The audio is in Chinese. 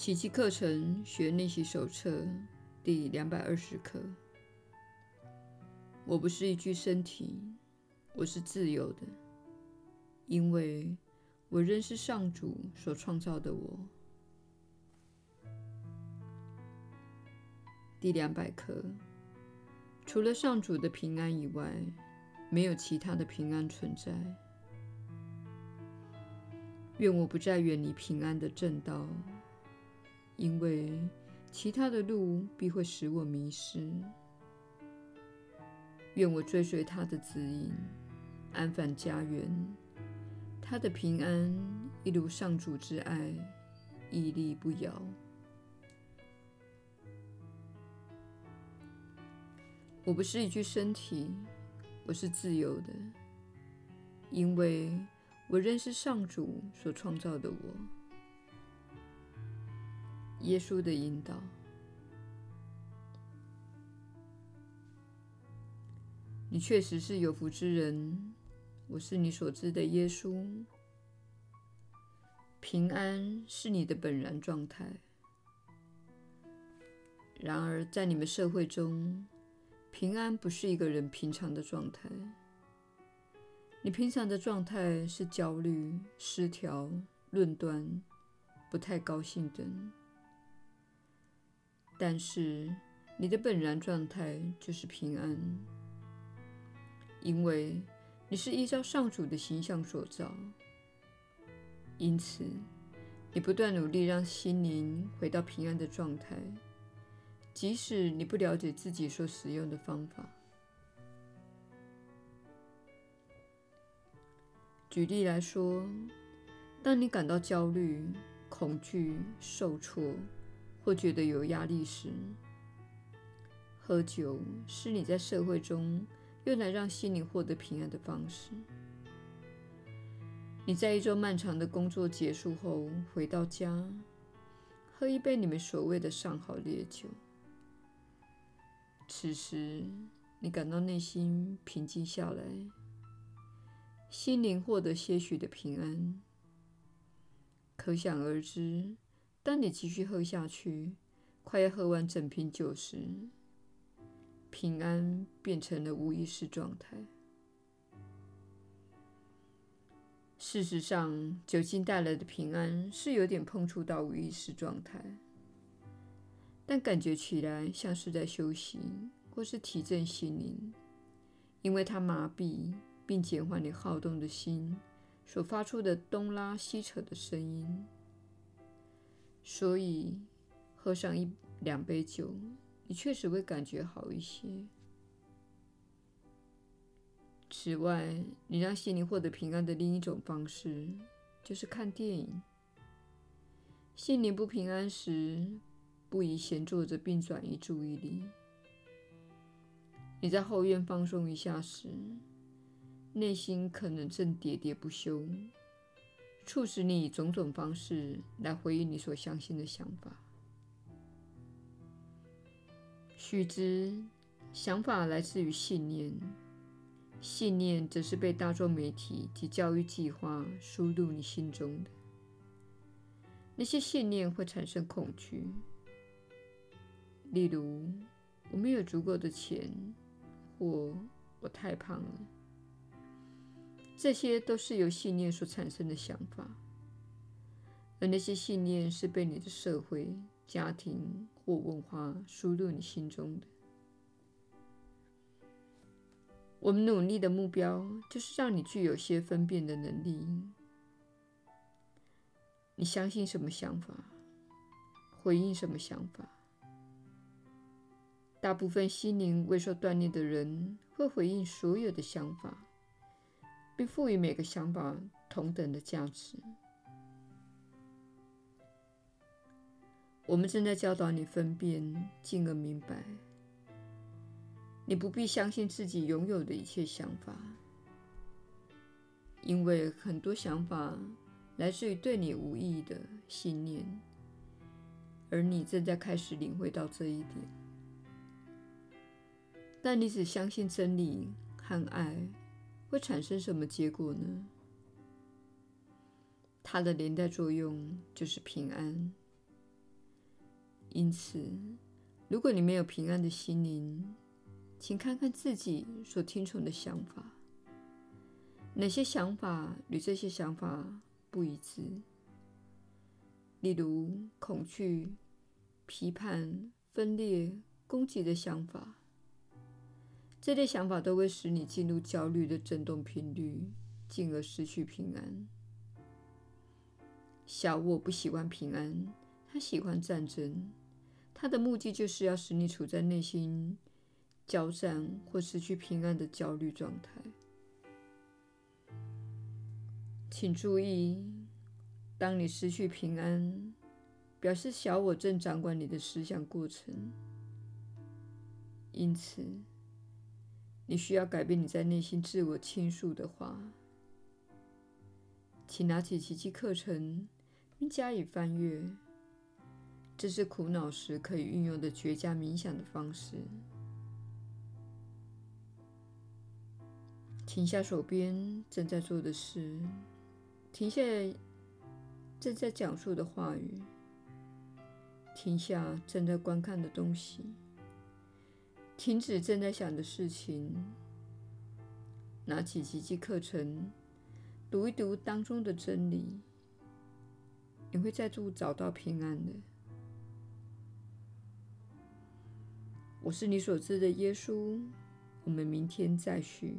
奇迹课程学练习手册第两百二十课。我不是一具身体，我是自由的，因为我仍是上主所创造的我。第两百课。除了上主的平安以外，没有其他的平安存在。愿我不再远离平安的正道。因为其他的路必会使我迷失。愿我追随他的指引，安返家园。他的平安一如上主之爱，屹立不摇。我不是一具身体，我是自由的，因为我认识上主所创造的我。耶稣的引导，你确实是有福之人。我是你所知的耶稣。平安是你的本然状态。然而，在你们社会中，平安不是一个人平常的状态。你平常的状态是焦虑、失调、论断、不太高兴等。但是，你的本然状态就是平安，因为你是依照上主的形象所造。因此，你不断努力让心灵回到平安的状态，即使你不了解自己所使用的方法。举例来说，当你感到焦虑、恐惧、受挫，或觉得有压力时，喝酒是你在社会中用来让心灵获得平安的方式。你在一周漫长的工作结束后回到家，喝一杯你们所谓的上好烈酒。此时，你感到内心平静下来，心灵获得些许的平安。可想而知。当你继续喝下去，快要喝完整瓶酒时，平安变成了无意识状态。事实上，酒精带来的平安是有点碰触到无意识状态，但感觉起来像是在休息或是提振心灵，因为它麻痹并减缓你好动的心所发出的东拉西扯的声音。所以，喝上一两杯酒，你确实会感觉好一些。此外，你让心灵获得平安的另一种方式，就是看电影。心灵不平安时，不宜闲坐着并转移注意力。你在后院放松一下时，内心可能正喋喋不休。促使你以种种方式来回应你所相信的想法。须知，想法来自于信念，信念则是被大众媒体及教育计划输入你心中的。那些信念会产生恐惧，例如“我没有足够的钱”或“我太胖了”。这些都是由信念所产生的想法，而那些信念是被你的社会、家庭或文化输入你心中的。我们努力的目标就是让你具有些分辨的能力。你相信什么想法，回应什么想法。大部分心灵未受锻炼的人会回应所有的想法。并赋予每个想法同等的价值。我们正在教导你分辨，进而明白，你不必相信自己拥有的一切想法，因为很多想法来自于对你无意义的信念，而你正在开始领会到这一点。但你只相信真理和爱。会产生什么结果呢？它的连带作用就是平安。因此，如果你没有平安的心灵，请看看自己所听从的想法，哪些想法与这些想法不一致？例如恐惧、批判、分裂、攻击的想法。这类想法都会使你进入焦虑的振动频率，进而失去平安。小我不喜欢平安，他喜欢战争，他的目的就是要使你处在内心交战或失去平安的焦虑状态。请注意，当你失去平安，表示小我正掌管你的思想过程，因此，你需要改变你在内心自我倾诉的话。请拿起奇迹课程，并加以翻阅。这是苦恼时可以运用的绝佳冥想的方式。停下手边正在做的事，停下正在讲述的话语，停下正在观看的东西。停止正在想的事情，拿起奇迹课程，读一读当中的真理，你会再度找到平安的。我是你所知的耶稣，我们明天再续。